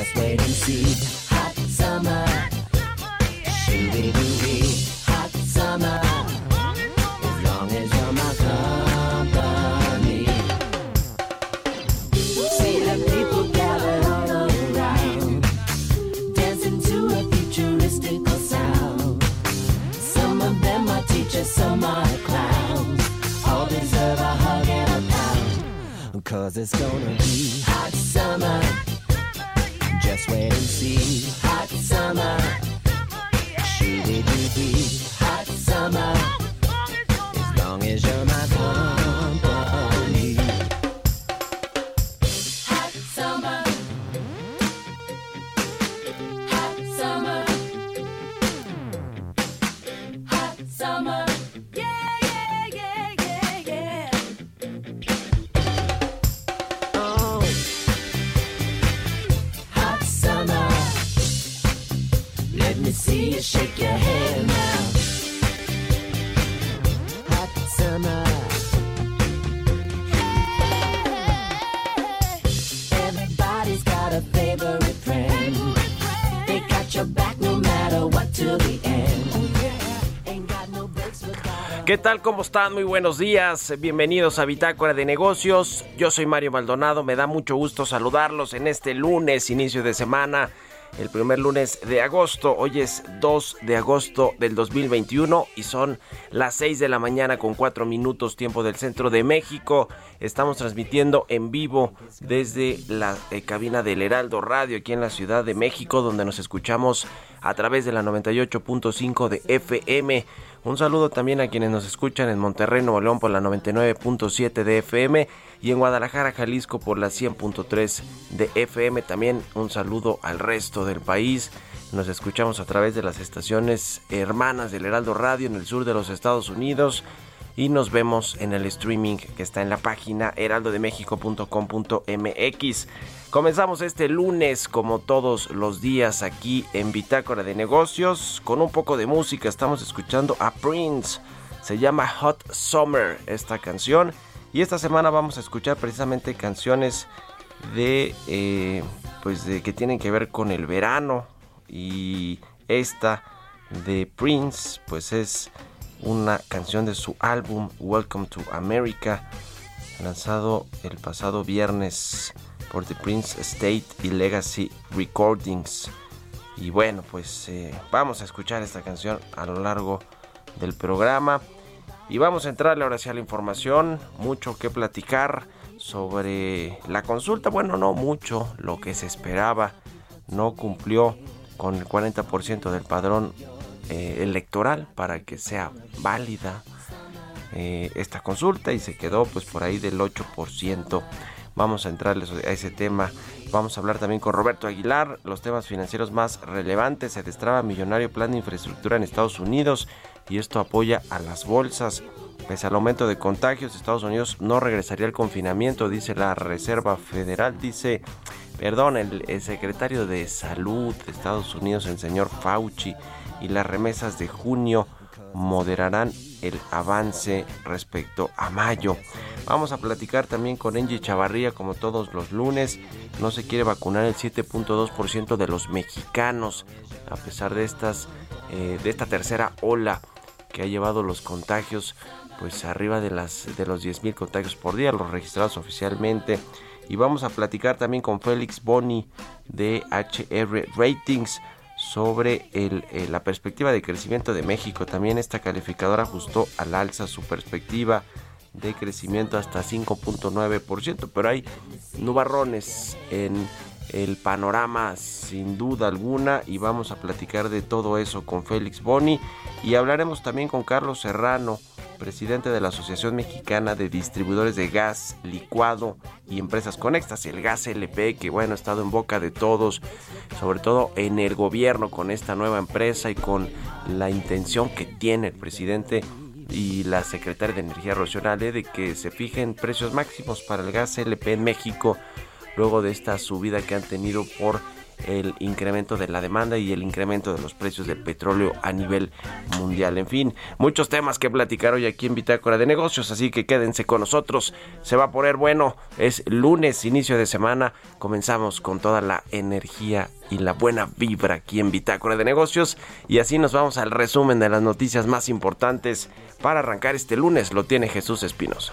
Just wait and see. Hot summer. Hot summer. As long as you're my company. See people gathered all around dancing to a futuristical sound. Some of them are teachers, some are clowns. All deserve a hug and a pound. Cause it's gonna be hot summer best tal? ¿Cómo están? Muy buenos días. Bienvenidos a Bitácora de Negocios. Yo soy Mario Maldonado. Me da mucho gusto saludarlos en este lunes, inicio de semana, el primer lunes de agosto. Hoy es 2 de agosto del 2021 y son las 6 de la mañana con 4 minutos tiempo del centro de México. Estamos transmitiendo en vivo desde la eh, cabina del Heraldo Radio aquí en la Ciudad de México, donde nos escuchamos a través de la 98.5 de FM. Un saludo también a quienes nos escuchan en Monterrey, Nuevo León por la 99.7 de FM y en Guadalajara, Jalisco por la 100.3 de FM. También un saludo al resto del país. Nos escuchamos a través de las estaciones hermanas del Heraldo Radio en el sur de los Estados Unidos y nos vemos en el streaming que está en la página heraldodemexico.com.mx. Comenzamos este lunes como todos los días aquí en Bitácora de Negocios con un poco de música. Estamos escuchando a Prince. Se llama Hot Summer esta canción. Y esta semana vamos a escuchar precisamente canciones de eh, pues de que tienen que ver con el verano. Y esta de Prince pues es una canción de su álbum Welcome to America lanzado el pasado viernes por The Prince State y Legacy Recordings. Y bueno, pues eh, vamos a escuchar esta canción a lo largo del programa. Y vamos a entrarle ahora sí a la información. Mucho que platicar sobre la consulta. Bueno, no mucho, lo que se esperaba. No cumplió con el 40% del padrón eh, electoral para que sea válida eh, esta consulta y se quedó pues por ahí del 8%. Vamos a entrarles a ese tema. Vamos a hablar también con Roberto Aguilar, los temas financieros más relevantes. Se destraba millonario plan de infraestructura en Estados Unidos y esto apoya a las bolsas. Pese al aumento de contagios, Estados Unidos no regresaría al confinamiento, dice la Reserva Federal. Dice, perdón, el, el secretario de Salud de Estados Unidos, el señor Fauci, y las remesas de junio moderarán el avance respecto a mayo. Vamos a platicar también con Angie Chavarría como todos los lunes. No se quiere vacunar el 7.2% de los mexicanos a pesar de estas eh, de esta tercera ola que ha llevado los contagios pues arriba de las de los 10.000 contagios por día los registrados oficialmente Y vamos a platicar también con Félix Boni de HR Ratings sobre el, eh, la perspectiva de crecimiento de México. También esta calificadora ajustó al alza su perspectiva de crecimiento hasta 5.9%, pero hay nubarrones en el panorama sin duda alguna y vamos a platicar de todo eso con Félix Boni y hablaremos también con Carlos Serrano, presidente de la Asociación Mexicana de Distribuidores de Gas Licuado y Empresas Conexas, el Gas LP, que bueno, ha estado en boca de todos, sobre todo en el gobierno con esta nueva empresa y con la intención que tiene el presidente y la secretaria de Energía Rocío de que se fijen precios máximos para el gas LP en México luego de esta subida que han tenido por el incremento de la demanda y el incremento de los precios del petróleo a nivel mundial. En fin, muchos temas que platicar hoy aquí en Bitácora de Negocios, así que quédense con nosotros. Se va a poner bueno, es lunes, inicio de semana, comenzamos con toda la energía y la buena vibra aquí en Bitácora de Negocios y así nos vamos al resumen de las noticias más importantes para arrancar este lunes, lo tiene Jesús Espinosa.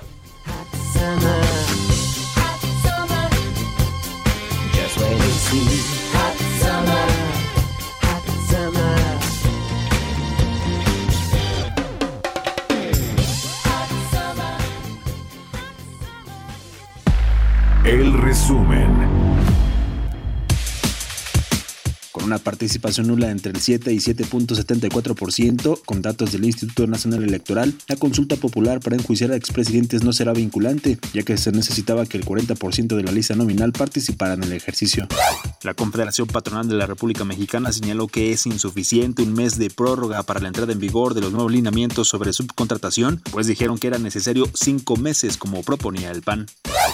Participación nula entre el 7 y 7.74%, con datos del Instituto Nacional Electoral, la consulta popular para enjuiciar a expresidentes no será vinculante, ya que se necesitaba que el 40% de la lista nominal participara en el ejercicio. La Confederación Patronal de la República Mexicana señaló que es insuficiente un mes de prórroga para la entrada en vigor de los nuevos lineamientos sobre subcontratación, pues dijeron que era necesario cinco meses como proponía el PAN.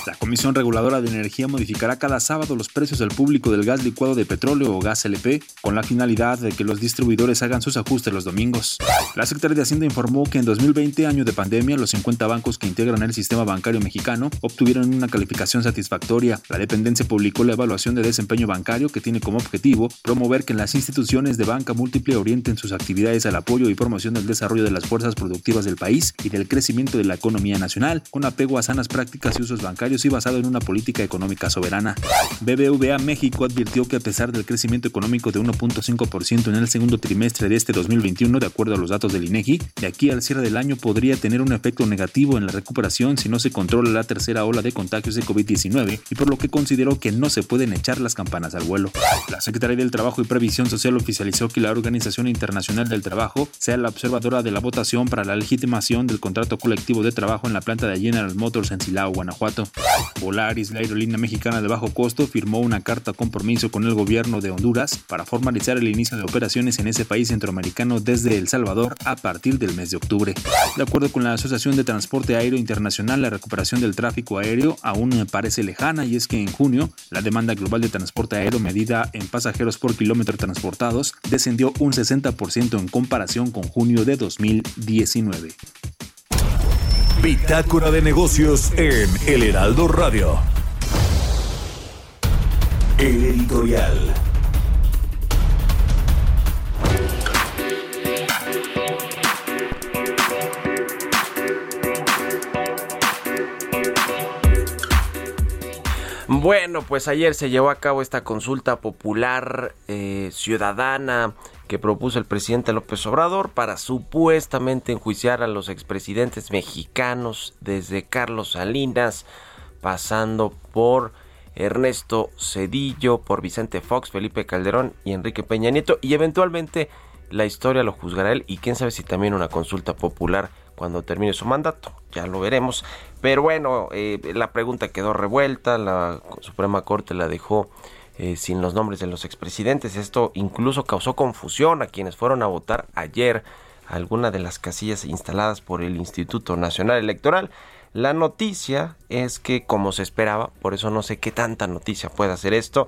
La Comisión Reguladora de Energía modificará cada sábado los precios al público del gas licuado de petróleo o gas LP con la finalidad de que los distribuidores hagan sus ajustes los domingos. La Secretaría de Hacienda informó que en 2020, año de pandemia, los 50 bancos que integran el sistema bancario mexicano obtuvieron una calificación satisfactoria. La dependencia publicó la evaluación de desempeño bancario que tiene como objetivo promover que las instituciones de banca múltiple orienten sus actividades al apoyo y promoción del desarrollo de las fuerzas productivas del país y del crecimiento de la economía nacional, con apego a sanas prácticas y usos bancarios y basado en una política económica soberana. BBVA México advirtió que a pesar del crecimiento económico de 1.5% en el segundo trimestre de este 2021, de acuerdo a los datos del INEGI, de aquí al cierre del año podría tener un efecto negativo en la recuperación si no se controla la tercera ola de contagios de COVID-19 y por lo que consideró que no se pueden echar las campanas al vuelo. La Secretaría del Trabajo y Previsión Social oficializó que la Organización Internacional del Trabajo sea la observadora de la votación para la legitimación del contrato colectivo de trabajo en la planta de General Motors en Silao, Guanajuato. Volaris, la aerolínea mexicana de bajo costo, firmó una carta compromiso con el gobierno de Honduras para formalizar el inicio de operaciones en ese país centroamericano desde El Salvador a partir del mes de octubre. De acuerdo con la Asociación de Transporte Aéreo Internacional, la recuperación del tráfico aéreo aún parece lejana y es que en junio la demanda global de transporte aéreo medida en pasajeros por kilómetro transportados descendió un 60% en comparación con junio de 2019. Bitácora de negocios en El Heraldo Radio. El editorial. Bueno, pues ayer se llevó a cabo esta consulta popular eh, ciudadana que propuso el presidente López Obrador para supuestamente enjuiciar a los expresidentes mexicanos desde Carlos Salinas, pasando por Ernesto Cedillo, por Vicente Fox, Felipe Calderón y Enrique Peña Nieto, y eventualmente la historia lo juzgará él y quién sabe si también una consulta popular cuando termine su mandato. Ya lo veremos. Pero bueno, eh, la pregunta quedó revuelta, la Suprema Corte la dejó eh, sin los nombres de los expresidentes. Esto incluso causó confusión a quienes fueron a votar ayer a alguna de las casillas instaladas por el Instituto Nacional Electoral. La noticia es que, como se esperaba, por eso no sé qué tanta noticia puede hacer esto,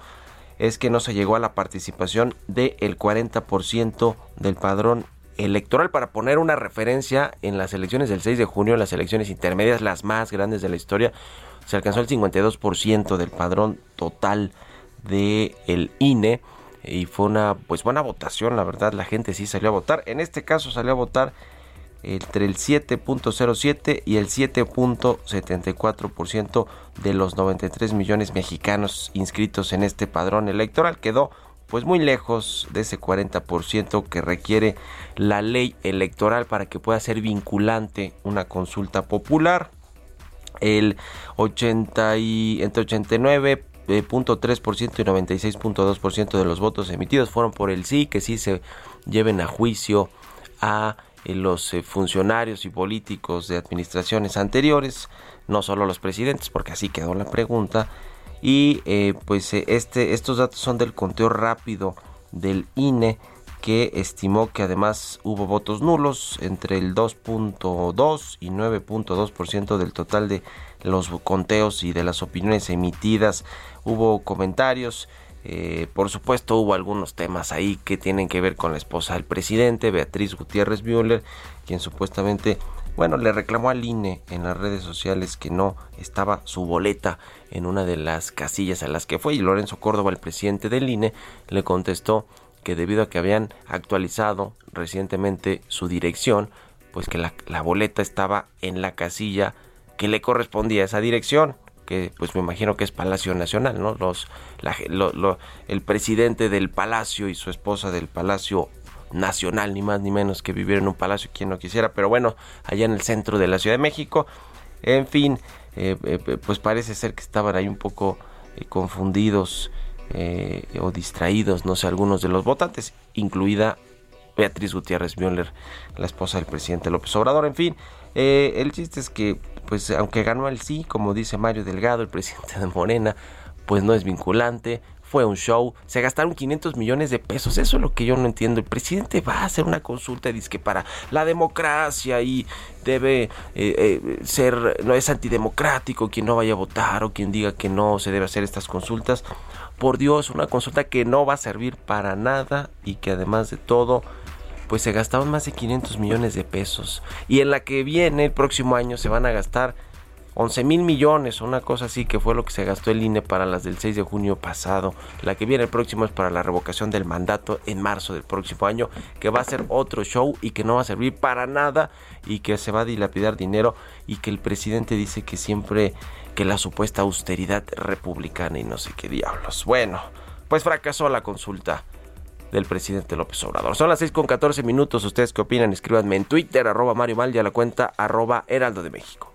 es que no se llegó a la participación del 40% del padrón electoral para poner una referencia en las elecciones del 6 de junio, las elecciones intermedias, las más grandes de la historia, se alcanzó el 52% del padrón total de el INE y fue una pues buena votación, la verdad, la gente sí salió a votar. En este caso salió a votar entre el 7.07 y el 7.74% de los 93 millones mexicanos inscritos en este padrón electoral. Quedó pues muy lejos de ese 40% que requiere la ley electoral para que pueda ser vinculante una consulta popular. El 80 y, entre 89.3% y 96.2% de los votos emitidos fueron por el sí, que sí se lleven a juicio a eh, los eh, funcionarios y políticos de administraciones anteriores, no solo los presidentes, porque así quedó la pregunta, y eh, pues eh, este, estos datos son del conteo rápido del INE que estimó que además hubo votos nulos entre el 2.2 y 9.2% del total de los conteos y de las opiniones emitidas. Hubo comentarios, eh, por supuesto hubo algunos temas ahí que tienen que ver con la esposa del presidente, Beatriz Gutiérrez Müller, quien supuestamente bueno, le reclamó al INE en las redes sociales que no estaba su boleta en una de las casillas a las que fue y Lorenzo Córdoba, el presidente del INE, le contestó que debido a que habían actualizado recientemente su dirección, pues que la, boleta estaba en la casilla que le correspondía a esa dirección que pues me imagino que es Palacio Nacional, ¿no? Los, el presidente del Palacio y su esposa del Palacio nacional, ni más ni menos que vivir en un palacio, quien no quisiera, pero bueno, allá en el centro de la Ciudad de México. En fin, eh, eh, pues parece ser que estaban ahí un poco eh, confundidos o distraídos, no sé, algunos de los votantes, incluida Beatriz Gutiérrez Müller, la esposa del presidente López Obrador. En fin, el chiste es que, pues aunque ganó el sí, como dice Mario Delgado, el presidente de Morena, pues no es vinculante, fue un show, se gastaron 500 millones de pesos, eso es lo que yo no entiendo. El presidente va a hacer una consulta, dice que para la democracia y debe eh, eh, ser, no es antidemocrático quien no vaya a votar o quien diga que no se debe hacer estas consultas. Por Dios, una consulta que no va a servir para nada y que además de todo pues se gastaron más de 500 millones de pesos. Y en la que viene, el próximo año, se van a gastar 11 mil millones, una cosa así que fue lo que se gastó el INE para las del 6 de junio pasado. La que viene el próximo es para la revocación del mandato en marzo del próximo año, que va a ser otro show y que no va a servir para nada y que se va a dilapidar dinero y que el presidente dice que siempre que la supuesta austeridad republicana y no sé qué diablos. Bueno, pues fracasó la consulta del presidente López Obrador. Son las 6 con 14 minutos. ¿Ustedes qué opinan? Escríbanme en Twitter, arroba Mario Mal a la cuenta arroba Heraldo de México.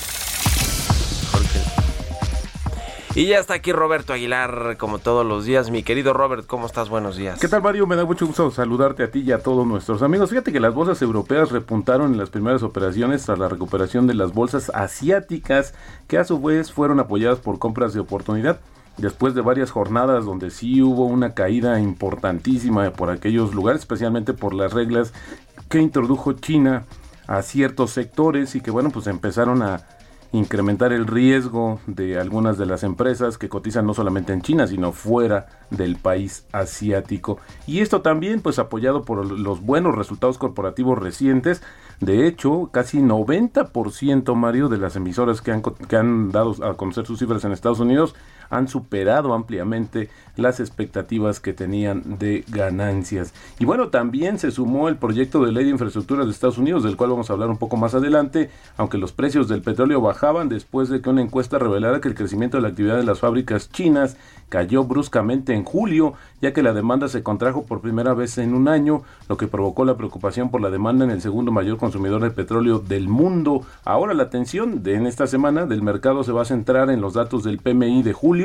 Y ya está aquí Roberto Aguilar, como todos los días. Mi querido Robert, ¿cómo estás? Buenos días. ¿Qué tal, Mario? Me da mucho gusto saludarte a ti y a todos nuestros amigos. Fíjate que las bolsas europeas repuntaron en las primeras operaciones tras la recuperación de las bolsas asiáticas, que a su vez fueron apoyadas por compras de oportunidad. Después de varias jornadas donde sí hubo una caída importantísima por aquellos lugares, especialmente por las reglas que introdujo China a ciertos sectores y que bueno, pues empezaron a incrementar el riesgo de algunas de las empresas que cotizan no solamente en China, sino fuera del país asiático. Y esto también pues apoyado por los buenos resultados corporativos recientes. De hecho, casi 90% Mario de las emisoras que han, que han dado a conocer sus cifras en Estados Unidos han superado ampliamente las expectativas que tenían de ganancias. Y bueno, también se sumó el proyecto de ley de infraestructura de Estados Unidos, del cual vamos a hablar un poco más adelante, aunque los precios del petróleo bajaban después de que una encuesta revelara que el crecimiento de la actividad de las fábricas chinas cayó bruscamente en julio, ya que la demanda se contrajo por primera vez en un año, lo que provocó la preocupación por la demanda en el segundo mayor consumidor de petróleo del mundo. Ahora la atención en esta semana del mercado se va a centrar en los datos del PMI de julio,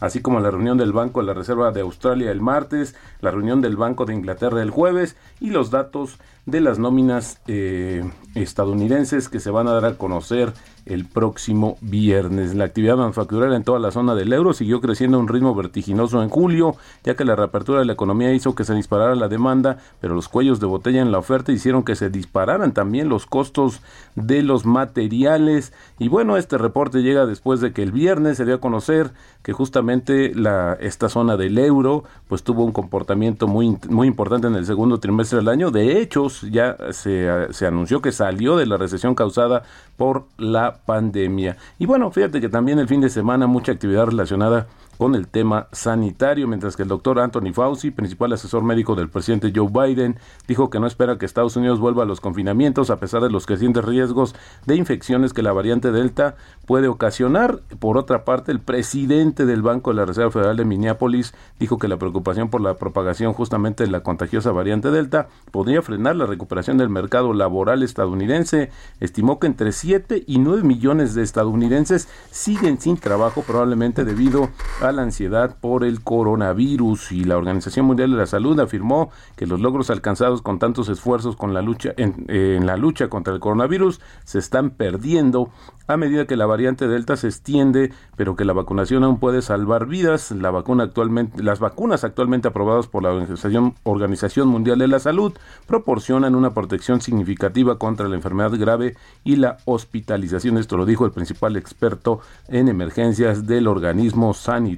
así como la reunión del Banco de la Reserva de Australia el martes, la reunión del Banco de Inglaterra el jueves y los datos de las nóminas eh, estadounidenses que se van a dar a conocer el próximo viernes. La actividad manufacturera en toda la zona del euro siguió creciendo a un ritmo vertiginoso en julio, ya que la reapertura de la economía hizo que se disparara la demanda, pero los cuellos de botella en la oferta hicieron que se dispararan también los costos de los materiales. Y bueno, este reporte llega después de que el viernes se dio a conocer que justamente la, esta zona del euro pues tuvo un comportamiento muy, muy importante en el segundo trimestre del año. De hecho, ya se, se anunció que salió de la recesión causada por la pandemia. Y bueno, fíjate que también el fin de semana mucha actividad relacionada con el tema sanitario, mientras que el doctor Anthony Fauci, principal asesor médico del presidente Joe Biden, dijo que no espera que Estados Unidos vuelva a los confinamientos a pesar de los crecientes riesgos de infecciones que la variante Delta puede ocasionar. Por otra parte, el presidente del Banco de la Reserva Federal de Minneapolis dijo que la preocupación por la propagación justamente de la contagiosa variante Delta podría frenar la recuperación del mercado laboral estadounidense. Estimó que entre 7 y 9 millones de estadounidenses siguen sin trabajo probablemente debido a la ansiedad por el coronavirus y la Organización Mundial de la Salud afirmó que los logros alcanzados con tantos esfuerzos con la lucha en, la lucha contra el coronavirus se están perdiendo a medida que la variante Delta se extiende, pero que la vacunación aún puede salvar vidas. La vacuna actualmente, las vacunas actualmente aprobadas por la Organización, Organización Mundial de la Salud proporcionan una protección significativa contra la enfermedad grave y la hospitalización. Esto lo dijo el principal experto en emergencias del organismo sanitario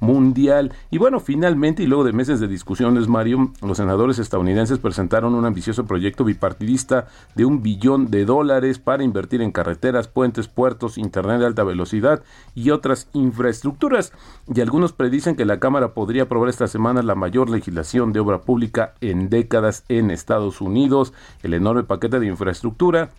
mundial. Y bueno, finalmente, y luego de meses de discusiones, Mario, los senadores estadounidenses presentaron un ambicioso proyecto bipartidista de un billón de dólares para invertir en carreteras, puentes, puertos, internet de alta velocidad y otras infraestructuras. Y algunos predicen que la Cámara podría aprobar esta semana la mayor legislación de obra pública en décadas en Estados Unidos. El enorme paquete de infraestructura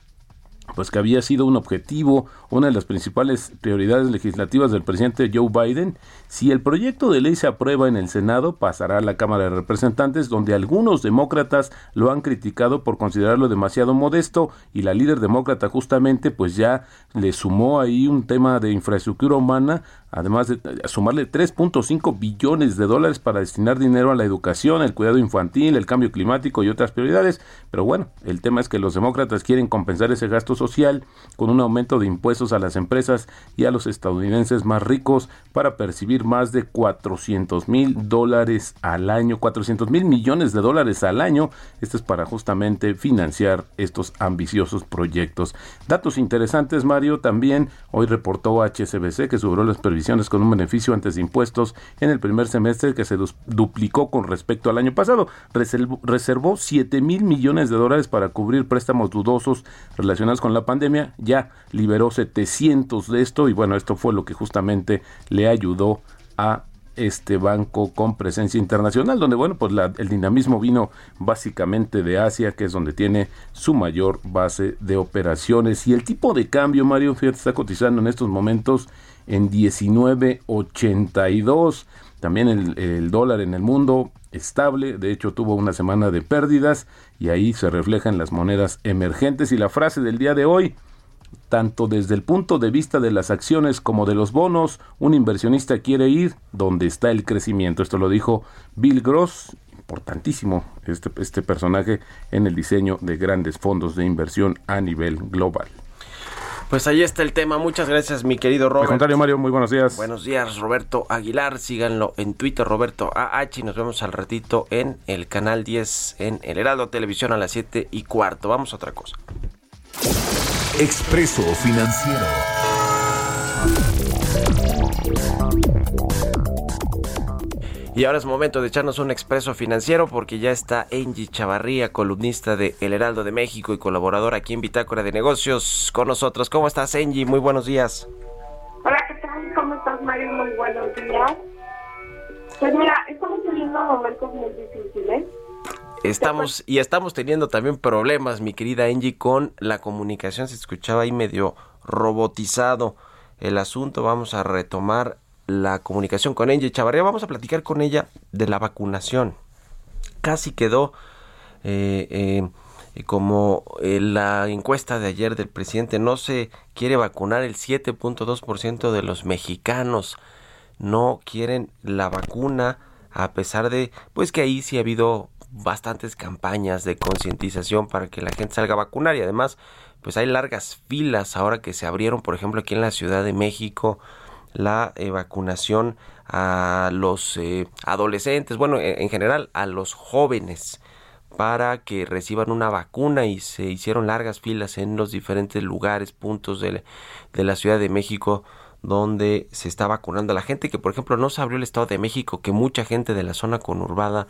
pues que había sido un objetivo, una de las principales prioridades legislativas del presidente Joe Biden. Si el proyecto de ley se aprueba en el Senado, pasará a la Cámara de Representantes, donde algunos demócratas lo han criticado por considerarlo demasiado modesto y la líder demócrata justamente pues ya le sumó ahí un tema de infraestructura humana además de sumarle 3.5 billones de dólares para destinar dinero a la educación, el cuidado infantil, el cambio climático y otras prioridades. Pero bueno, el tema es que los demócratas quieren compensar ese gasto social con un aumento de impuestos a las empresas y a los estadounidenses más ricos para percibir más de 400 mil dólares al año, 400 mil millones de dólares al año. Esto es para justamente financiar estos ambiciosos proyectos. Datos interesantes, Mario, también hoy reportó HSBC que subió las previsiones con un beneficio antes de impuestos en el primer semestre que se duplicó con respecto al año pasado. Reservó, 7 mil millones de dólares para cubrir préstamos dudosos relacionados con la pandemia. Ya liberó 700 de esto y bueno, esto fue lo que justamente le ayudó a este banco con presencia internacional, donde bueno, pues el dinamismo vino básicamente de Asia, que es donde tiene su mayor base de operaciones. Y el tipo de cambio, Mario, fíjate, está cotizando en estos momentos en 19.82. También el, dólar en el mundo estable, de hecho tuvo una semana de pérdidas y ahí se reflejan las monedas emergentes. Y la frase del día de hoy, tanto desde el punto de vista de las acciones como de los bonos, un inversionista quiere ir donde está el crecimiento. Esto lo dijo Bill Gross, importantísimo este, este personaje en el diseño de grandes fondos de inversión a nivel global. Pues ahí está el tema. Muchas gracias, mi querido Robert. Al contrario, Mario, muy buenos días. Buenos días, Roberto Aguilar. Síganlo en Twitter, Roberto AH. Y nos vemos al ratito en el canal 10 en El Heraldo Televisión a las 7 y cuarto. Vamos a otra cosa. Expreso Financiero. Y ahora es momento de echarnos un expreso financiero porque ya está Angie Chavarría, columnista de El Heraldo de México y colaboradora aquí en Bitácora de Negocios con nosotros. ¿Cómo estás, Angie? Muy buenos días. Hola, ¿qué tal? ¿Cómo estás, Mario? Muy buenos días. Pues mira, estamos teniendo momentos muy difíciles. Estamos y estamos teniendo también problemas, mi querida Angie, con la comunicación. Se escuchaba ahí medio robotizado el asunto. Vamos a retomar la comunicación con Angie Chavarría. Vamos a platicar con ella de la vacunación. Casi quedó eh, eh, como eh, la encuesta de ayer del presidente. No se quiere vacunar el 7.2% de los mexicanos. no quieren la vacuna a pesar de pues que ahí sí ha habido bastantes campañas de concientización para que la gente salga a vacunar y además pues hay largas filas ahora que se abrieron por ejemplo aquí en la Ciudad de México la eh, vacunación a los eh, adolescentes bueno en, en general a los jóvenes para que reciban una vacuna y se hicieron largas filas en los diferentes lugares, puntos de, de la Ciudad de México donde se está vacunando a la gente, que por ejemplo no se abrió el Estado de México, que mucha gente de la zona conurbada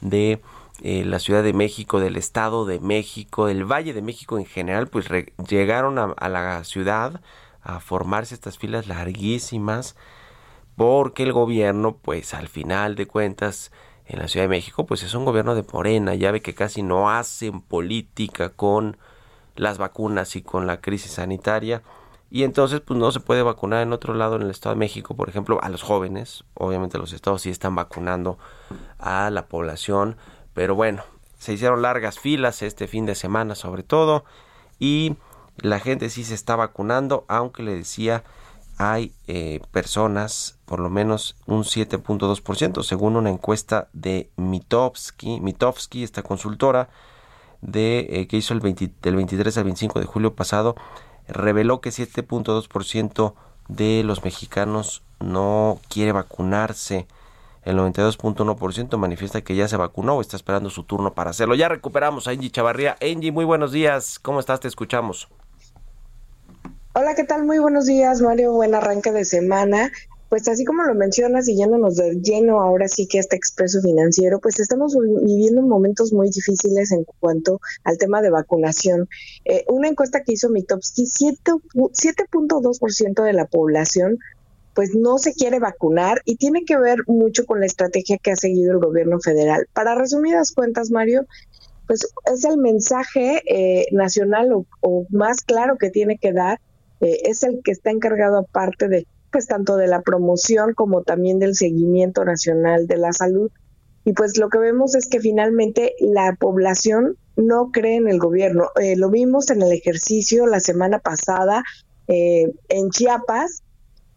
de eh, la Ciudad de México, del Estado de México, del Valle de México en general, pues llegaron a la ciudad a formarse estas filas larguísimas porque el gobierno, pues al final de cuentas, en la Ciudad de México, pues es un gobierno de Morena, ya ve que casi no hacen política con las vacunas y con la crisis sanitaria. Y entonces, pues no se puede vacunar en otro lado en el Estado de México, por ejemplo, a los jóvenes. Obviamente los estados sí están vacunando a la población. Pero bueno, se hicieron largas filas este fin de semana sobre todo. Y la gente sí se está vacunando, aunque le decía, hay eh, personas, por lo menos un 7.2%, según una encuesta de Mitofsky, Mitofsky esta consultora, de, eh, que hizo el 20 del 23 al 25 de julio pasado, reveló que 7.2% de los mexicanos no quiere vacunarse. El 92.1% manifiesta que ya se vacunó o está esperando su turno para hacerlo. Ya recuperamos a Angie Chavarría. Angie, muy buenos días. ¿Cómo estás? Te escuchamos. Hola, ¿qué tal? Muy buenos días, Mario. Buen arranque de semana. Pues así como lo mencionas y yéndonos de lleno ahora sí que este expreso financiero, pues estamos viviendo momentos muy difíciles en cuanto al tema de vacunación. Eh, una encuesta que hizo Mitofsky, 7.2% de la población pues no se quiere vacunar y tiene que ver mucho con la estrategia que ha seguido el gobierno federal. Para resumidas cuentas, Mario, pues es el mensaje eh, nacional o, o, más claro que tiene que dar, eh, es el que está encargado aparte de pues tanto de la promoción como también del seguimiento nacional de la salud. Y pues lo que vemos es que finalmente la población no cree en el gobierno. Eh, lo vimos en el ejercicio la semana pasada eh, en Chiapas,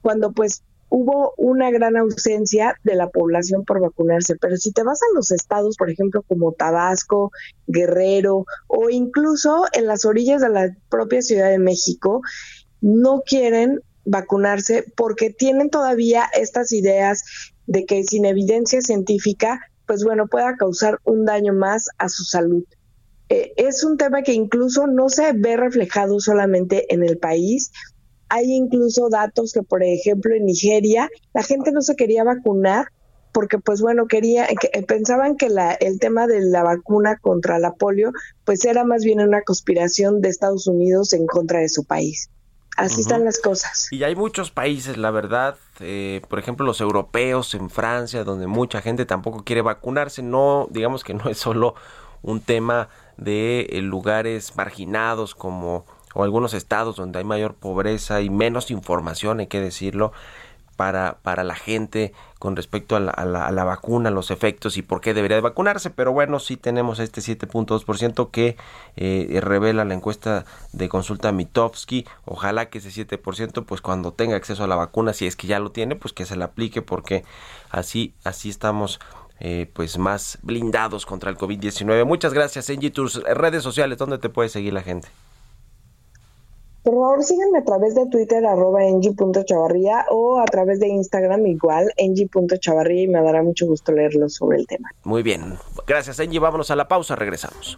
cuando pues hubo una gran ausencia de la población por vacunarse. Pero si te vas a los estados, por ejemplo, como Tabasco, Guerrero o incluso en las orillas de la propia Ciudad de México, no quieren vacunarse porque tienen todavía estas ideas de que sin evidencia científica, pues bueno, pueda causar un daño más a su salud. Eh, es un tema que incluso no se ve reflejado solamente en el país. Hay incluso datos que, por ejemplo, en Nigeria la gente no se quería vacunar porque, pues bueno, quería, que, pensaban que el tema de la vacuna contra la polio, pues era más bien una conspiración de Estados Unidos en contra de su país. Así uh -huh. están las cosas. Y hay muchos países, la verdad, eh, por ejemplo los europeos en Francia, donde mucha gente tampoco quiere vacunarse. No, digamos que no es solo un tema de eh, lugares marginados como o algunos estados donde hay mayor pobreza y menos información, hay que decirlo, para, para la gente con respecto a la, la, vacuna, los efectos y por qué debería de vacunarse. Pero bueno, sí tenemos este 7.2% que eh, revela la encuesta de consulta Mitofsky. Ojalá que ese 7%, pues cuando tenga acceso a la vacuna, si es que ya lo tiene, pues que se la aplique porque así, así estamos eh, pues más blindados contra el COVID-19. Muchas gracias, Angie. Tus redes sociales, ¿dónde te puede seguir la gente? Por favor, síganme a través de Twitter, arroba engie.chavarría o a través de Instagram igual, engie.chavarría y me dará mucho gusto leerlo sobre el tema. Muy bien. Gracias, Engie. Vámonos a la pausa. Regresamos.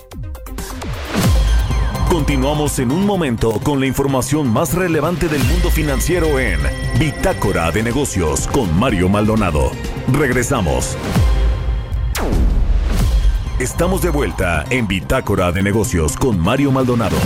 Continuamos en un momento con la información más relevante del mundo financiero en Bitácora de Negocios con Mario Maldonado. Regresamos. Estamos de vuelta en Bitácora de Negocios con Mario Maldonado.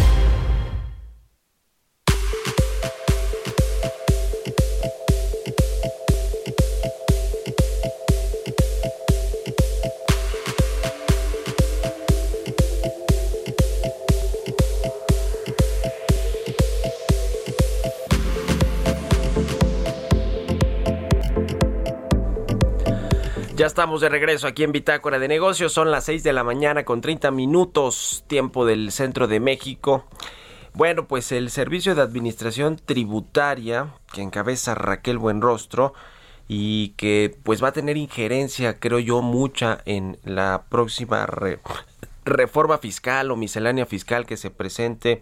Estamos de regreso aquí en Bitácora de Negocios. Son las 6 de la mañana con 30 minutos, tiempo del centro de México. Bueno, pues el Servicio de Administración Tributaria, que encabeza Raquel Buenrostro, y que pues va a tener injerencia, creo yo, mucha en la próxima reforma fiscal o miscelánea fiscal que se presente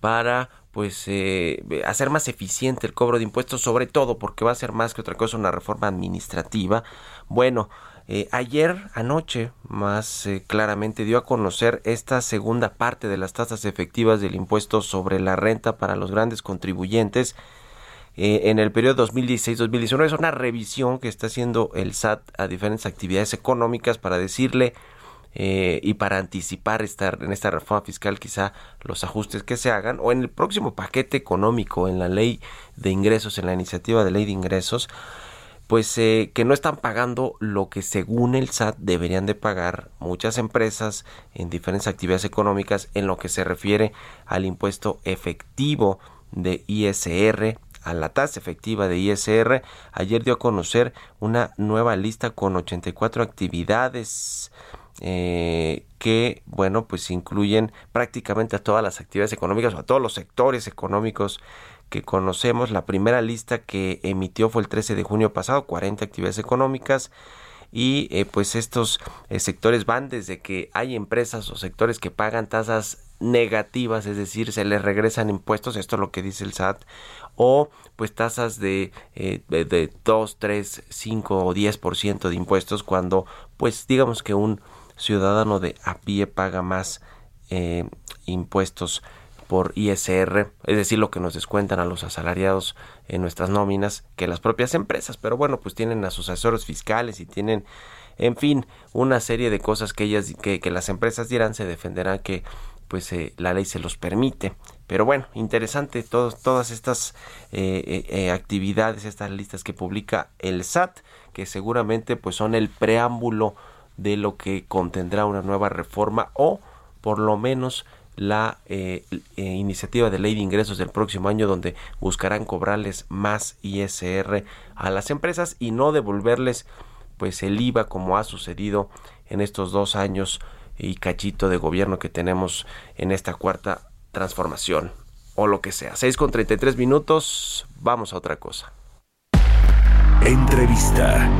para pues eh, hacer más eficiente el cobro de impuestos, sobre todo porque va a ser más que otra cosa una reforma administrativa. Bueno, eh, ayer, anoche, más eh, claramente dio a conocer esta segunda parte de las tasas efectivas del impuesto sobre la renta para los grandes contribuyentes eh, en el periodo 2016-2019. Es una revisión que está haciendo el SAT a diferentes actividades económicas para decirle y para anticipar en esta reforma fiscal quizá los ajustes que se hagan o en el próximo paquete económico, en la ley de ingresos, en la iniciativa de ley de ingresos, pues eh, que no están pagando lo que según el SAT deberían de pagar muchas empresas en diferentes actividades económicas en lo que se refiere al impuesto efectivo de ISR, a la tasa efectiva de ISR. Ayer dio a conocer una nueva lista con 84 actividades eh, que, bueno, pues incluyen prácticamente a todas las actividades económicas o a todos los sectores económicos que conocemos. La primera lista que emitió fue el 13 de junio pasado, 40 actividades económicas. Y eh, pues estos eh, sectores van desde que hay empresas o sectores que pagan tasas negativas, es decir, se les regresan impuestos, esto es lo que dice el SAT, o pues tasas de, eh, de 2, 3, 5 o 10% de impuestos cuando pues digamos que un ciudadano de a pie paga más impuestos por ISR, es decir, lo que nos descuentan a los asalariados en nuestras nóminas que las propias empresas, pero bueno, pues tienen a sus asesores fiscales y tienen, en fin, una serie de cosas que ellas, que, que las empresas dirán, se defenderán que pues eh, la ley se los permite. Pero bueno, interesante todas estas eh, eh, actividades, estas listas que publica el SAT, que seguramente pues son el preámbulo de lo que contendrá una nueva reforma o por lo menos la eh, eh, iniciativa de ley de ingresos del próximo año donde buscarán cobrarles más ISR a las empresas y no devolverles pues el IVA como ha sucedido en estos dos años y cachito de gobierno que tenemos en esta cuarta transformación o lo que sea. 6 con 33 minutos, vamos a otra cosa. Entrevista.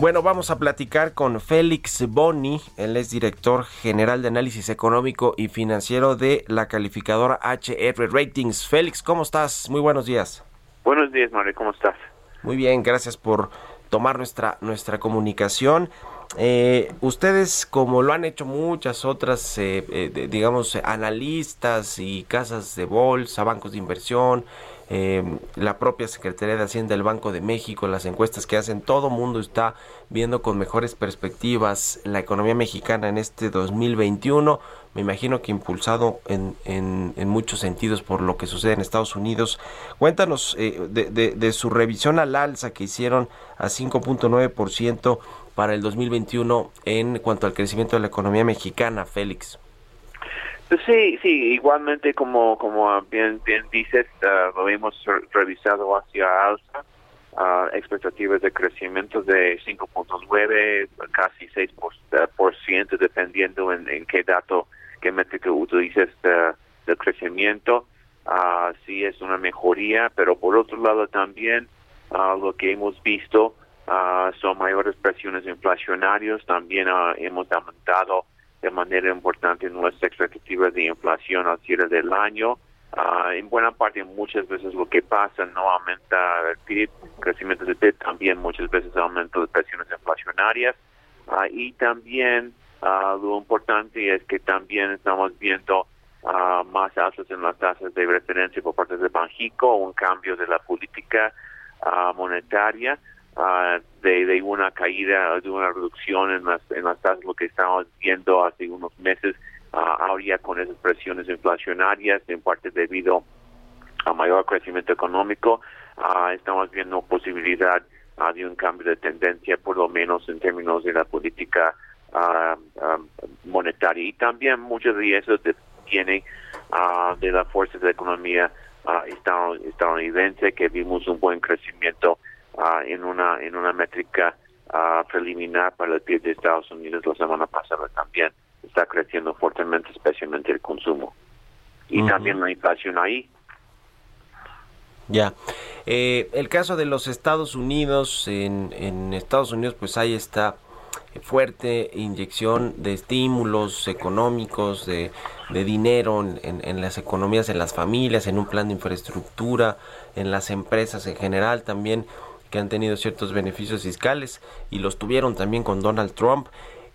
Bueno, vamos a platicar con Félix Boni, él es director general de análisis económico y financiero de la calificadora HR Ratings. Félix, ¿cómo estás? Muy buenos días. Buenos días, Mario, ¿cómo estás? Muy bien, gracias por tomar nuestra, nuestra comunicación. Eh, ustedes, como lo han hecho muchas otras, eh, eh, digamos, analistas y casas de bolsa, bancos de inversión, eh, la propia Secretaría de Hacienda del Banco de México, las encuestas que hacen, todo mundo está viendo con mejores perspectivas la economía mexicana en este 2021. Me imagino que impulsado en, en, muchos sentidos por lo que sucede en Estados Unidos. Cuéntanos eh, de, de, de su revisión al alza que hicieron a 5.9% para el 2021 en cuanto al crecimiento de la economía mexicana, Félix. Pues sí, sí, igualmente como como bien bien dices, uh, lo hemos revisado hacia alza, uh, expectativas de crecimiento de 5.9, casi 6%, por, ciento, dependiendo en, qué dato, qué métrica utilices uh, del crecimiento. Uh, sí es una mejoría, pero por otro lado también lo que hemos visto son mayores presiones inflacionarias, también hemos aumentado de manera importante nuestra expectativa de inflación al cierre del año. Uh, en buena parte, muchas veces lo que pasa no aumenta el PIB, crecimiento del PIB, también muchas veces aumenta las presiones inflacionarias. Uh, y también uh, lo importante es que también estamos viendo más altos en las tasas de referencia por parte de Banjico, un cambio de la política monetaria uh, de, de, una caída, de una reducción en las, en las tasas, lo que estábamos viendo hace unos meses, uh, ahora con esas presiones inflacionarias, en parte debido a mayor crecimiento económico, uh, estamos viendo posibilidad de un cambio de tendencia, por lo menos en términos de la política monetaria. Y también mucho de eso tiene de la fuerza de la economía estadounidense, que vimos un buen crecimiento uh, en una en una métrica uh, preliminar para el PIB de Estados Unidos la semana pasada también. está creciendo fuertemente, especialmente el consumo. Y también la inflación ahí. Ya. Eh, el caso de los Estados Unidos, en, en Estados Unidos pues hay esta fuerte inyección de estímulos económicos, de, de dinero en, en, las economías, en las familias, en un plan de infraestructura, en las empresas en general también que han tenido ciertos beneficios fiscales y los tuvieron también con Donald Trump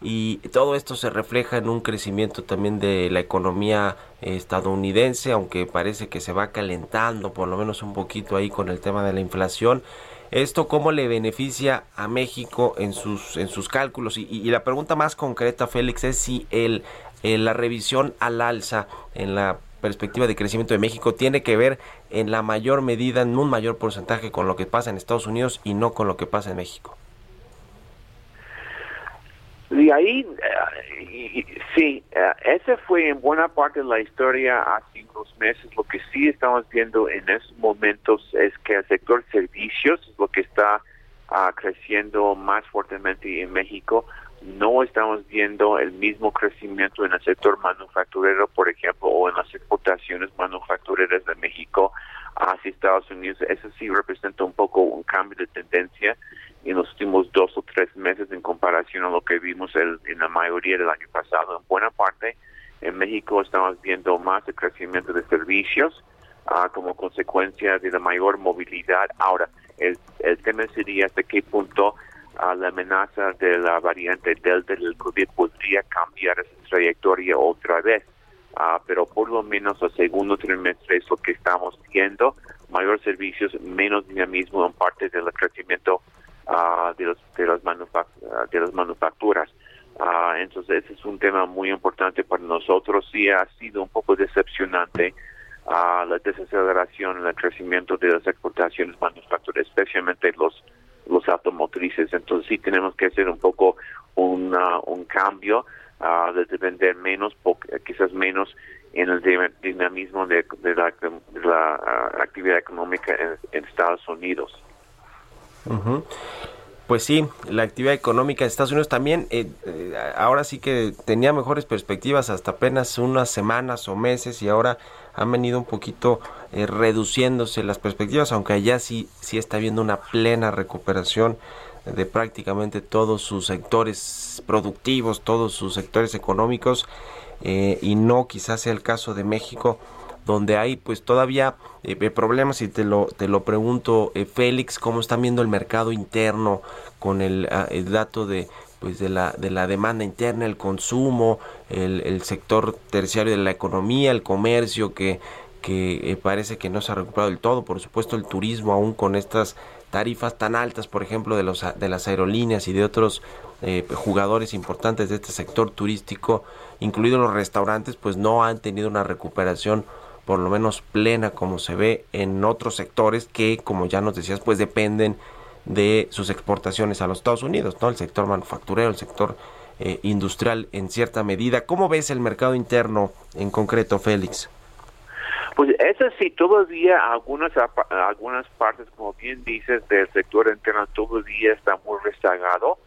y todo esto se refleja en un crecimiento también de la economía estadounidense, aunque parece que se va calentando por lo menos un poquito ahí con el tema de la inflación. ¿Esto cómo le beneficia a México en sus, en sus cálculos? Y, la pregunta más concreta, Félix, es si el, la revisión al alza en la perspectiva de crecimiento de México tiene que ver en la mayor medida, en un mayor porcentaje con lo que pasa en Estados Unidos y no con lo que pasa en México. Y ahí, eh, sí, eh, ese fue en buena parte la historia hace unos meses. Lo que sí estamos viendo en estos momentos es que el sector servicios es lo que está ah, creciendo más fuertemente en México. No estamos viendo el mismo crecimiento en el sector manufacturero, por ejemplo, o en las exportaciones manufactureras de México hacia Estados Unidos. Eso sí representa un poco un cambio de tendencia en los últimos dos o tres meses en comparación a lo que vimos el, en la mayoría del año pasado. En buena parte, en México estamos viendo más el crecimiento de servicios uh, como consecuencia de la mayor movilidad. Ahora, el, el tema sería hasta qué punto uh, la amenaza de la variante Delta del COVID podría cambiar esa trayectoria otra vez. Uh, pero por lo menos el segundo trimestre es lo que estamos viendo, mayor servicios, menos dinamismo en parte del crecimiento uh, de, los, de, las de las manufacturas. Uh, entonces, ese es un tema muy importante para nosotros. Sí ha sido un poco decepcionante la desaceleración en el crecimiento de las exportaciones manufactureras, especialmente los los automotrices. Entonces, sí tenemos que hacer un poco un, un cambio de depender menos, quizás menos en el dinamismo de, la, actividad económica en, en Estados Unidos. Pues sí, la actividad económica de Estados Unidos también, eh, eh, ahora sí que tenía mejores perspectivas hasta apenas unas semanas o meses y ahora han venido un poquito eh, reduciéndose las perspectivas, aunque allá sí, sí está habiendo una plena recuperación de prácticamente todos sus sectores productivos, todos sus sectores económicos y no quizás sea el caso de México donde hay pues todavía eh, eh, problemas y te lo, te lo pregunto eh, Félix, ¿cómo están viendo el mercado interno con el, ah, el dato de pues de la, de la demanda interna, el consumo, el, el sector terciario de la economía, el comercio que, que parece que no se ha recuperado del todo, por supuesto el turismo aún con estas tarifas tan altas, por ejemplo, de, los, de las aerolíneas y de otros jugadores importantes de este sector turístico, incluidos los restaurantes, pues no han tenido una recuperación por lo menos plena como se ve en otros sectores que, como ya nos decías, pues dependen de sus exportaciones a los Estados Unidos, ¿no? El sector manufacturero, el sector eh, industrial en cierta medida. ¿Cómo ves el mercado interno en concreto, Félix? Pues eso sí, todavía algunas algunas partes, como bien dices, del sector interno todavía está muy rezagado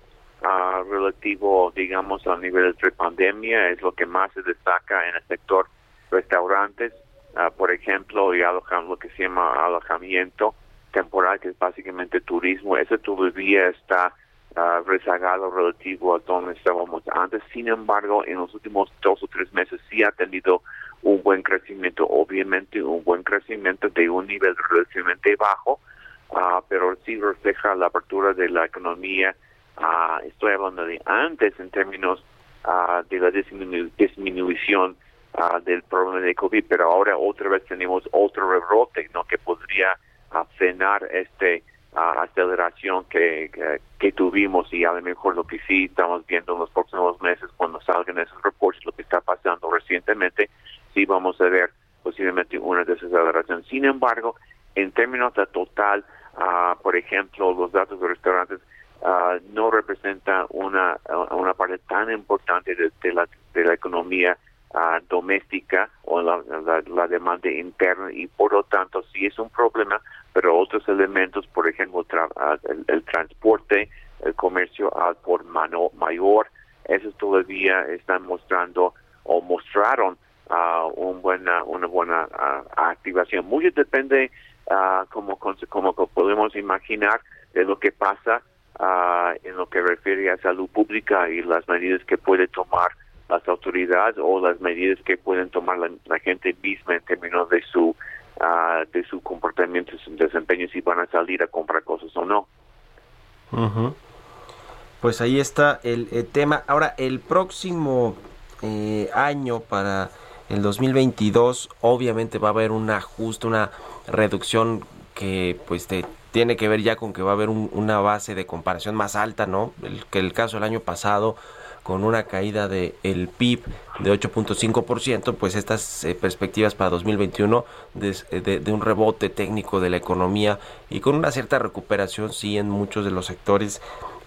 uh, relativo, digamos, al nivel de pandemia, es lo que más se destaca en el sector restaurantes, Ah, por ejemplo, y alojan lo que se llama alojamiento temporal, que es básicamente turismo, ese todavía está uh, rezagado relativo a donde estábamos antes. Sin embargo, en los últimos dos o tres meses sí ha tenido un buen crecimiento, obviamente un buen crecimiento de un nivel relativamente bajo, uh, pero sí refleja la apertura de la economía. Uh, estoy hablando de antes en términos de la disminución Ah, del problema de COVID, pero ahora otra vez tenemos otro rebrote, ¿no? Que podría uh, frenar este uh, aceleración que, que, tuvimos y a lo mejor lo que sí estamos viendo en los próximos meses cuando salgan esos reportes, lo que está pasando recientemente, sí vamos a ver posiblemente una desaceleración. Sin embargo, en términos de total, por ejemplo, los datos de restaurantes no representan una, una parte tan importante de, la, de la economía doméstica o la, demanda interna y por lo tanto sí es un problema, pero otros elementos, por ejemplo, el, transporte, el comercio al por mano mayor, esos todavía están mostrando o mostraron ah, un buena, una buena ah, activación. Mucho depende, ah, como, como podemos imaginar, de lo que pasa ah, en lo que refiere a salud pública y las medidas que puede tomar las autoridades o las medidas que pueden tomar la, la gente misma en términos de su ah, de su comportamiento su desempeño si van a salir a comprar cosas o no. Ujú. Pues ahí está el, el tema. Ahora, el próximo eh, año para el 2022, obviamente va a haber un ajuste, una reducción que pues te, tiene que ver ya con que va a haber un- una base de comparación más alta, ¿no? El, que el caso del año pasado con una caída de el PIB de 8.5%, pues estas eh, perspectivas para 2021 de, de- de un rebote técnico de la economía y con una cierta recuperación, sí, en muchos de los sectores,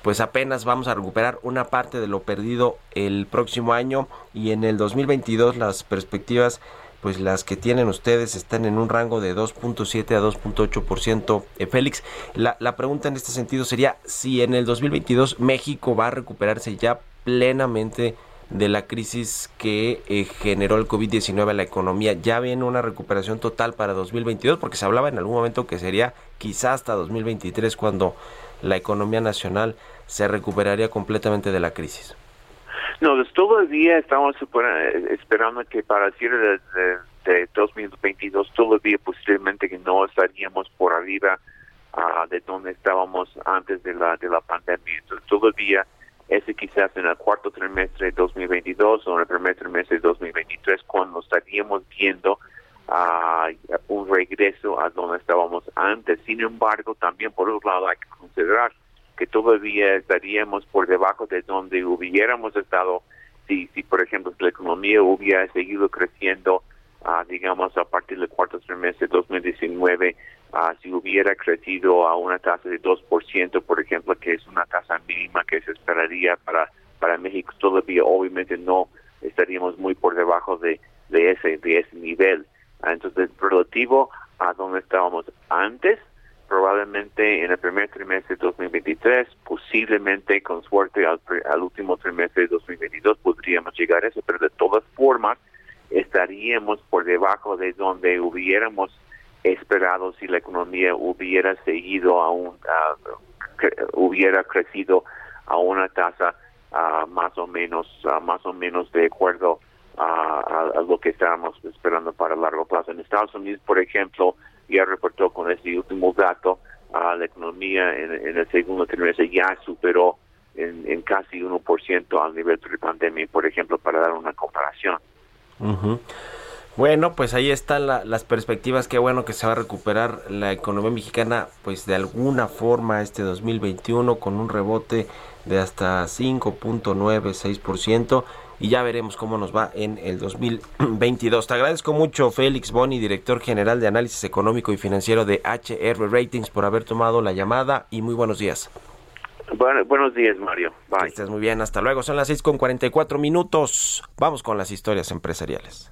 pues apenas vamos a recuperar una parte de lo perdido el próximo año y en el 2022 las perspectivas pues las que tienen ustedes están en un rango de 2.7 a 2.8%. Eh, Félix, la, la pregunta en este sentido sería si en el 2022 México va a recuperarse ya plenamente de la crisis que eh, generó el COVID-19 a la economía. ¿Ya viene una recuperación total para 2022? Porque se hablaba en algún momento que sería quizá hasta 2023 cuando la economía nacional se recuperaría completamente de la crisis. No, pues todavía estamos supone- esperando que para el cierre de, de- de 2022 todavía posiblemente que no estaríamos por arriba ah, de donde estábamos antes de la de la pandemia. Entonces todavía ese quizás en el cuarto trimestre de 2022 o en el primer trimestre de 2023 cuando estaríamos viendo ah, un regreso a donde estábamos antes. Sin embargo, también por otro lado hay que considerar que todavía estaríamos por debajo de donde hubiéramos estado si, si por ejemplo, la economía hubiera seguido creciendo, ah, digamos, a partir del cuarto trimestre de 2019, ah, si hubiera crecido a una tasa de 2%, por ejemplo, que es una tasa mínima que se esperaría para, para México, todavía obviamente no estaríamos muy por debajo de, de, ese, de ese nivel. Ah, Entonces, relativo a donde estábamos antes, probablemente en el primer trimestre de 2023, posiblemente con suerte al, al último trimestre de 2022 podríamos llegar a eso, pero de todas formas estaríamos por debajo de donde hubiéramos esperado si la economía hubiera seguido a un, hubiera crecido a una tasa más o menos más o menos de acuerdo a, a- lo que estábamos esperando para largo plazo. En Estados Unidos, por ejemplo, ya reportó con este último dato, la economía en, en el segundo trimestre ya superó en, en casi 1% al nivel pre-pandemia, por ejemplo, para dar una comparación. Ujú. Bueno, pues ahí están la- las perspectivas. Qué bueno que se va a recuperar la economía mexicana, pues de alguna forma este 2021 con un rebote de hasta 5.96% y ya veremos cómo nos va en el 2022. Te agradezco mucho, Félix Boni, director general de análisis económico y financiero de HR Ratings, por haber tomado la llamada y muy buenos días. Bueno, buenos días, Mario. Que Bye. estés muy bien, hasta luego. Son las 6 con 44 minutos. Vamos con las historias empresariales.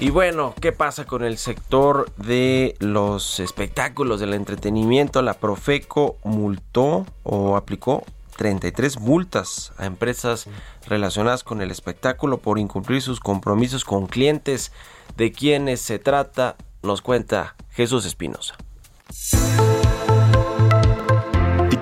Y bueno, ¿qué pasa con el sector de los espectáculos, del entretenimiento? La Profeco multó o aplicó 33 multas a empresas relacionadas con el espectáculo por incumplir sus compromisos con clientes. ¿De quienes se trata? Nos cuenta Jesús Espinosa.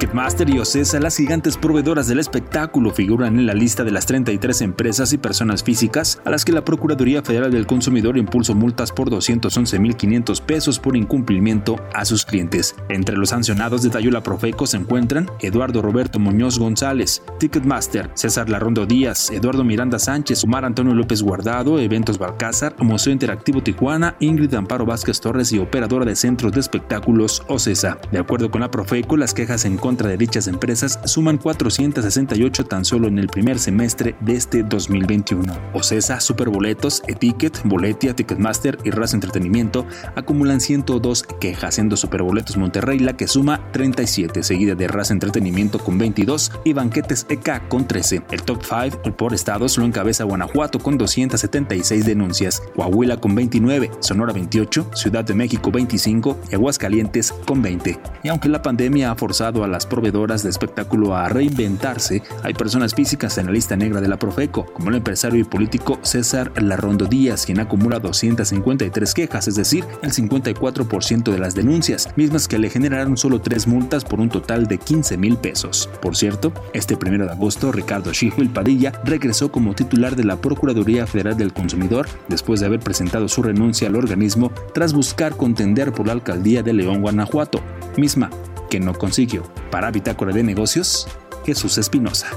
Ticketmaster y Ocesa, las gigantes proveedoras del espectáculo, figuran en la lista de las 33 empresas y personas físicas a las que la Procuraduría Federal del Consumidor impuso multas por 211.500 pesos por incumplimiento a sus clientes. Entre los sancionados, detalló la Profeco, se encuentran Eduardo Roberto Muñoz González, Ticketmaster, César Larrondo Díaz, Eduardo Miranda Sánchez, Omar Antonio López Guardado, Eventos Balcázar, Museo Interactivo Tijuana, Ingrid Amparo Vázquez Torres y operadora de centros de espectáculos Ocesa. De acuerdo con la Profeco, las quejas en contra contra de dichas empresas suman 468 tan solo en el primer semestre de este 2021. Ocesa, Superboletos, Etiquet, Boletia, Ticketmaster y Raz Entretenimiento acumulan 102 quejas, siendo Superboletos Monterrey la que suma 37, seguida de Raz Entretenimiento con 22 y Banquetes EK con 13. El top 5 por estados lo encabeza Guanajuato con 276 denuncias, Coahuila con 29, Sonora 28, Ciudad de México 25 y Aguascalientes con 20. Y aunque la pandemia ha forzado a las proveedoras de espectáculo a reinventarse, hay personas físicas en la lista negra de la Profeco, como el empresario y político César Larrondo Díaz, quien acumula 253 quejas, es decir, el 54% de las denuncias, mismas que le generaron solo tres multas por un total de 15 mil pesos. Por cierto, este primero de agosto, Ricardo Shihul Padilla regresó como titular de la Procuraduría Federal del Consumidor después de haber presentado su renuncia al organismo tras buscar contender por la alcaldía de León, Guanajuato, misma que no consiguió. Para Bitácora de Negocios, Jesús Espinosa.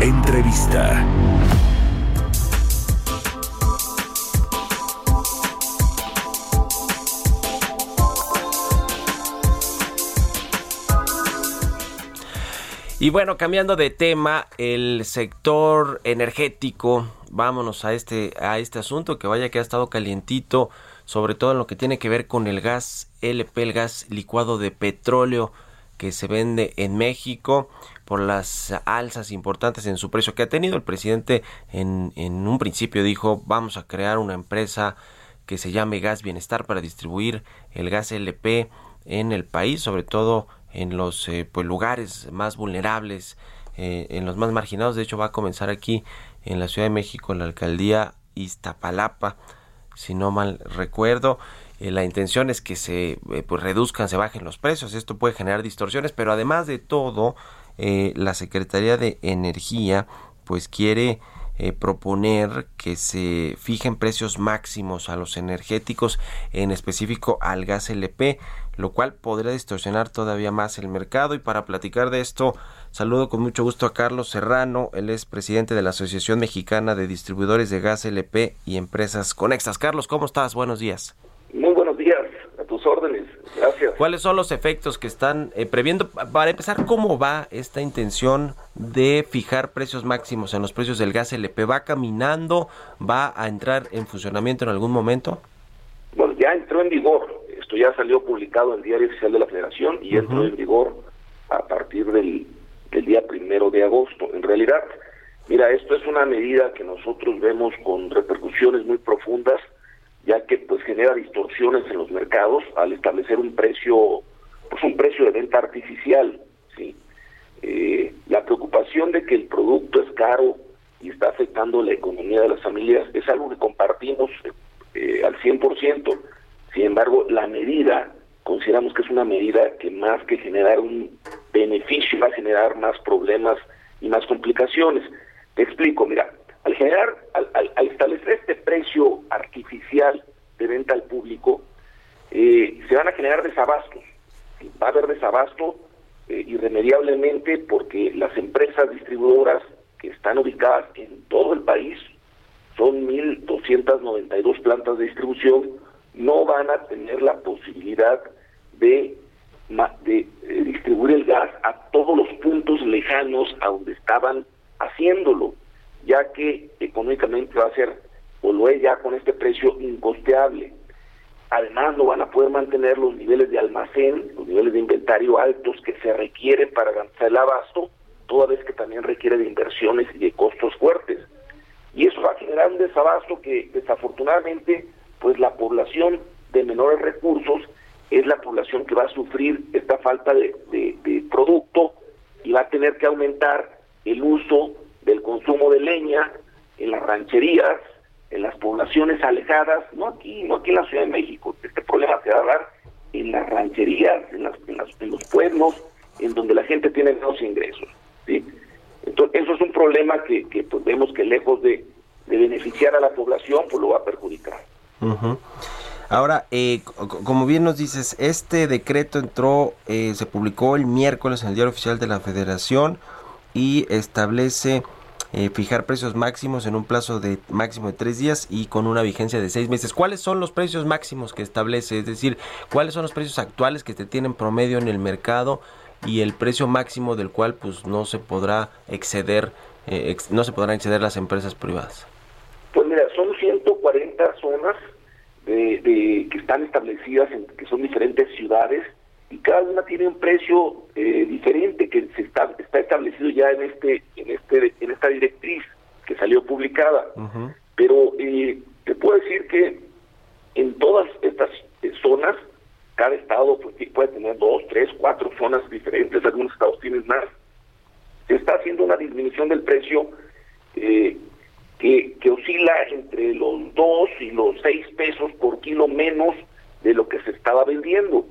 Entrevista. Y bueno, cambiando de tema, el sector energético, vámonos a este, a este asunto que vaya que ha estado calientito, sobre todo en lo que tiene que ver con el gas LP, el gas licuado de petróleo que se vende en México por las alzas importantes en su precio que ha tenido. El presidente en, en un principio dijo vamos a crear una empresa que se llame Gas Bienestar para distribuir el gas LP en el país, sobre todo en los eh, pues, lugares más vulnerables, eh, en los más marginados. De hecho, va a comenzar aquí en la Ciudad de México, en la alcaldía Iztapalapa, si no mal recuerdo. Eh, la intención es que se pues, reduzcan, se bajen los precios. Esto puede generar distorsiones, pero además de todo, la Secretaría de Energía pues quiere proponer que se fijen precios máximos a los energéticos, en específico al gas LP lo cual podría distorsionar todavía más el mercado. Y para platicar de esto, saludo con mucho gusto a Carlos Serrano, él es presidente de la Asociación Mexicana de Distribuidores de Gas LP y Empresas Conexas. Carlos, ¿cómo estás? Buenos días. Muy buenos días, a tus órdenes. Gracias. ¿Cuáles son los efectos que están eh, previendo? Para empezar, ¿cómo va esta intención de fijar precios máximos en los precios del gas LP? ¿Va caminando? ¿Va a entrar en funcionamiento en algún momento? Bueno, ya entró en vigor esto ya salió publicado en el Diario Oficial de la Federación y entró en vigor a partir del, día primero de agosto. En realidad, mira, esto es una medida que nosotros vemos con repercusiones muy profundas, ya que pues genera distorsiones en los mercados al establecer un precio, pues un precio de venta artificial, sí. Eh, la preocupación de que el producto es caro y está afectando la economía de las familias es algo que compartimos eh, al 100%. Sin embargo, la medida, consideramos que es una medida que más que generar un beneficio va a generar más problemas y más complicaciones. Te explico, mira, al generar, al, establecer este precio artificial de venta al público, eh, se van a generar desabastos. Va a haber desabasto eh, irremediablemente porque las empresas distribuidoras que están ubicadas en todo el país, son 1.292 plantas de distribución, no van a tener la posibilidad de, de eh, distribuir el gas a todos los puntos lejanos a donde estaban haciéndolo, ya que económicamente va a ser, o lo es ya con este precio, incosteable. Además, no van a poder mantener los niveles de almacén, los niveles de inventario altos que se requieren para garantizar el abasto, toda vez que también requiere de inversiones y de costos fuertes. Y eso va a generar un desabasto que desafortunadamente pues la población de menores recursos es la población que va a sufrir esta falta de, producto y va a tener que aumentar el uso del consumo de leña en las rancherías, en las poblaciones alejadas, no aquí, no aquí en la Ciudad de México. Este problema se va a dar en las rancherías, en, las, en, los pueblos, en donde la gente tiene menos ingresos. Entonces, eso es un problema que, pues, vemos que lejos de, de beneficiar a la población, pues lo va a perjudicar. Ahora, eh, como bien nos dices, este decreto entró, eh, se publicó el miércoles en el Diario Oficial de la Federación y establece eh, fijar precios máximos en un plazo de máximo de tres días y con una vigencia de seis meses. ¿Cuáles son los precios máximos que establece? Es decir, ¿cuáles son los precios actuales que se tienen promedio en el mercado y el precio máximo del cual pues no se podrá exceder, eh, no se podrán exceder las empresas privadas? Pues mira, son 140 zonas de, de- que están establecidas en que son diferentes ciudades y cada una tiene un precio eh, diferente que se está, está establecido ya en este en este en esta directriz que salió publicada. Pero eh, te puedo decir que en todas estas eh, zonas cada estado pues, puede tener dos, tres, cuatro zonas diferentes, algunos estados tienen más. Se está haciendo una disminución del precio eh, que, oscila entre los 2 y los 6 pesos por kilo menos de lo que se estaba vendiendo.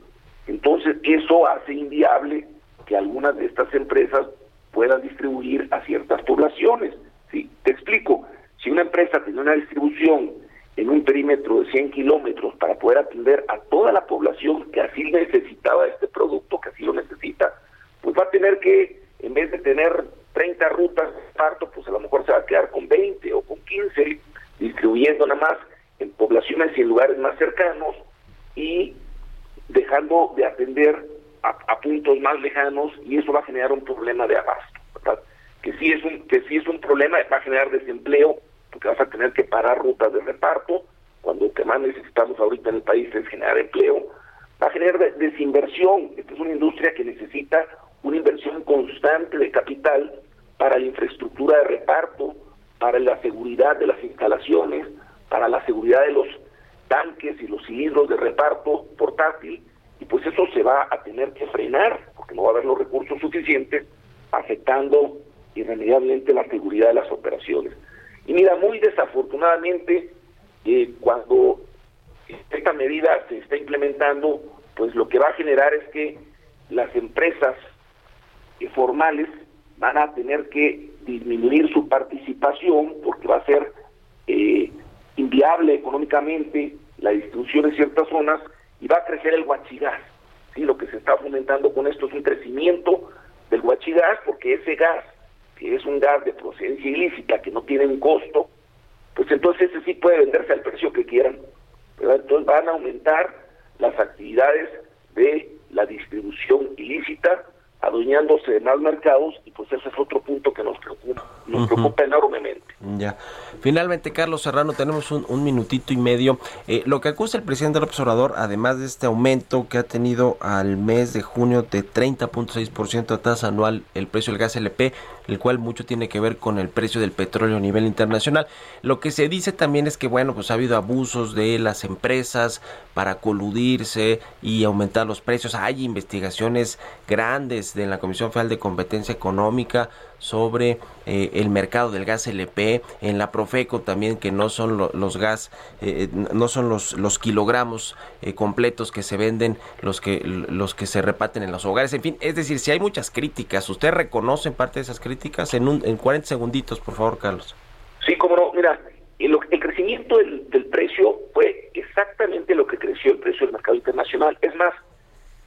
Entonces, eso hace inviable que algunas de estas empresas puedan distribuir a ciertas poblaciones. ¿sí? Te explico, si una empresa tiene una distribución en un perímetro de 100 kilómetros para poder atender a toda la población que así necesitaba este producto, que así lo necesita, pues va a tener que, en vez de tener 30 rutas de parto, pues a lo mejor se va a quedar con 20 o con 15, distribuyendo nada más en poblaciones y en lugares más cercanos y dejando de atender a, puntos más lejanos y eso va a generar un problema de abasto. Que sí es un que sí es un problema, va a generar desempleo porque vas a tener que parar rutas de reparto cuando lo que más necesitamos ahorita en el país es generar empleo, va a generar de- desinversión. Esta es una industria que necesita una inversión constante de capital para la infraestructura de reparto, para la seguridad de las instalaciones, para la seguridad de los tanques y los cilindros de reparto portátil, y pues eso se va a tener que frenar, porque no va a haber los recursos suficientes, afectando irremediablemente la seguridad de las operaciones. Y mira, muy desafortunadamente, eh, cuando esta medida se está implementando, pues lo que va a generar es que las empresas formales van a tener que disminuir su participación porque va a ser eh, inviable económicamente la distribución en ciertas zonas y va a crecer el huachigás. ¿sí? Lo que se está fomentando con esto es un crecimiento del huachigás porque ese gas, que es un gas de procedencia ilícita, que no tiene un costo, pues entonces ese sí puede venderse al precio que quieran. ¿verdad? Entonces van a aumentar las actividades de la distribución ilícita, adueñándose de más mercados, y pues ese es otro punto que nos preocupa, nos preocupa enormemente. Ya. Finalmente, Carlos Serrano, tenemos un, un minutito y medio. Eh, lo que acusa el presidente López Obrador, además de este aumento que ha tenido al mes de junio de 30.6% de tasa anual el precio del gas LP, el cual mucho tiene que ver con el precio del petróleo a nivel internacional. Lo que se dice también es que, bueno, pues ha habido abusos de las empresas para coludirse y aumentar los precios. Hay investigaciones grandes de la Comisión Federal de Competencia Económica sobre eh, el mercado del gas LP, en la Profeco también que no son lo- los gas, eh, no son los, los kilogramos eh, completos que se venden, los que, los que se reparten en los hogares, en fin, es decir, si hay muchas críticas, ¿usted reconoce parte de esas críticas? En, un, en 40 segunditos, por favor, Carlos. Sí, como no, mira, el, el crecimiento del, del precio fue exactamente lo que creció el precio del mercado internacional. Es más,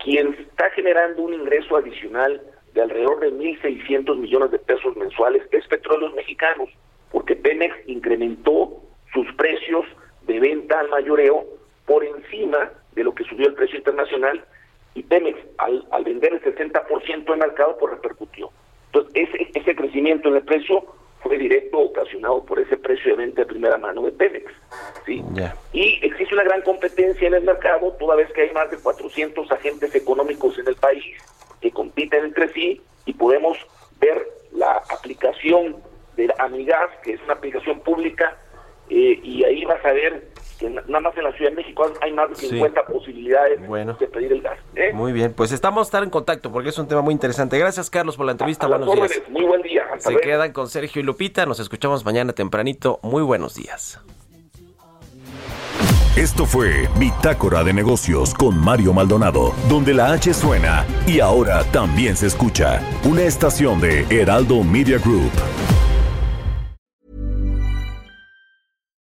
quien está generando un ingreso adicional de alrededor de 1.600 millones de pesos mensuales es Petróleos Mexicanos, porque Pemex incrementó sus precios de venta al mayoreo por encima de lo que subió el precio internacional y Pemex al, al vender el 60% del mercado pues repercutió. Entonces ese, ese crecimiento en el precio fue directo ocasionado por ese precio de venta de primera mano de Pemex. ¿sí? Y existe una gran competencia en el mercado, toda vez que hay más de 400 agentes económicos en el país que compiten entre sí y podemos ver la aplicación del Amigas, que es una aplicación pública, eh, y ahí vas a ver que na- nada más en la Ciudad de México hay más de Sí. 50 posibilidades Bueno. de pedir el gas. ¿eh? Muy bien, pues estamos a estar en contacto porque es un tema muy interesante. Gracias, Carlos, por la entrevista. A Buenos días. Muy buen día. Hasta Se quedan con Sergio y Lupita. Nos escuchamos mañana tempranito. Muy buenos días. Esto fue Bitácora de Negocios con Mario Maldonado, donde la H suena y ahora también se escucha. Una estación de Heraldo Media Group.